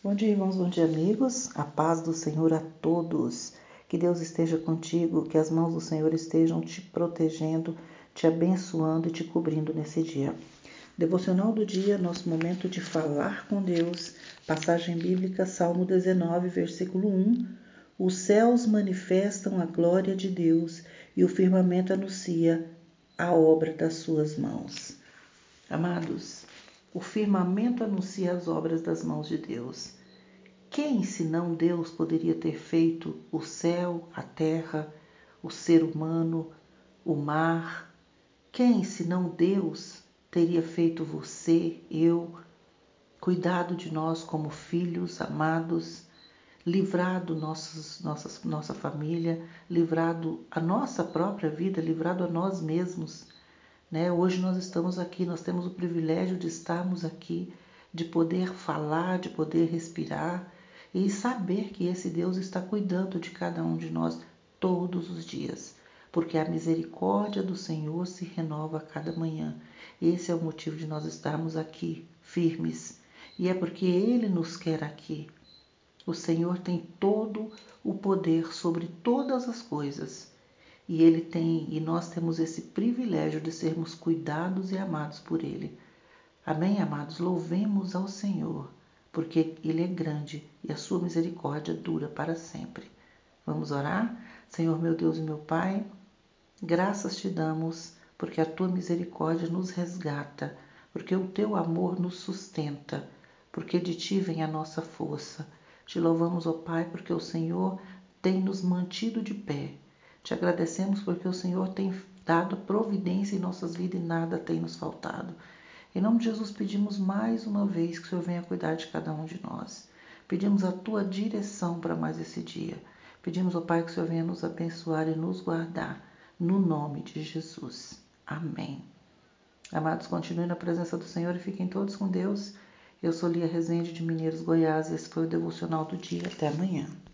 Bom dia, irmãos, bom dia, amigos. A paz do Senhor a todos. Que Deus esteja contigo, que as mãos do Senhor estejam te protegendo, te abençoando e te cobrindo nesse dia. Devocional do dia, nosso momento de falar com Deus. Passagem bíblica, Salmo 19, versículo 1. Os céus manifestam a glória de Deus e o firmamento anuncia a obra das suas mãos. Amados, o firmamento anuncia as obras das mãos de Deus. Quem, senão Deus, poderia ter feito o céu, a terra, o ser humano, o mar? Quem, senão Deus, teria feito você, eu, cuidado de nós como filhos amados, livrado nossos, nossas, nossa família, livrado a nossa própria vida, livrado a nós mesmos? Né? Hoje nós estamos aqui, nós temos o privilégio de estarmos aqui, de poder falar, de poder respirar e saber que esse Deus está cuidando de cada um de nós todos os dias, porque a misericórdia do Senhor se renova a cada manhã. Esse é o motivo de nós estarmos aqui firmes e é porque Ele nos quer aqui. O Senhor tem todo o poder sobre todas as coisas e ele tem e nós temos esse privilégio de sermos cuidados e amados por ele. Amém, amados? Louvemos ao Senhor, porque ele é grande e a sua misericórdia dura para sempre. Vamos orar? Senhor, meu Deus e meu Pai, graças te damos, porque a tua misericórdia nos resgata, porque o teu amor nos sustenta, porque de ti vem a nossa força. Te louvamos, ó Pai, porque o Senhor tem nos mantido de pé te agradecemos porque o Senhor tem dado providência em nossas vidas e nada tem nos faltado. Em nome de Jesus, pedimos mais uma vez que o Senhor venha cuidar de cada um de nós. Pedimos a tua direção para mais esse dia. Pedimos ao Pai que o Senhor venha nos abençoar e nos guardar. No nome de Jesus. Amém. Amados, continuem na presença do Senhor e fiquem todos com Deus. Eu sou Lia Rezende de Mineiros, Goiás. Esse foi o devocional do dia. Até amanhã.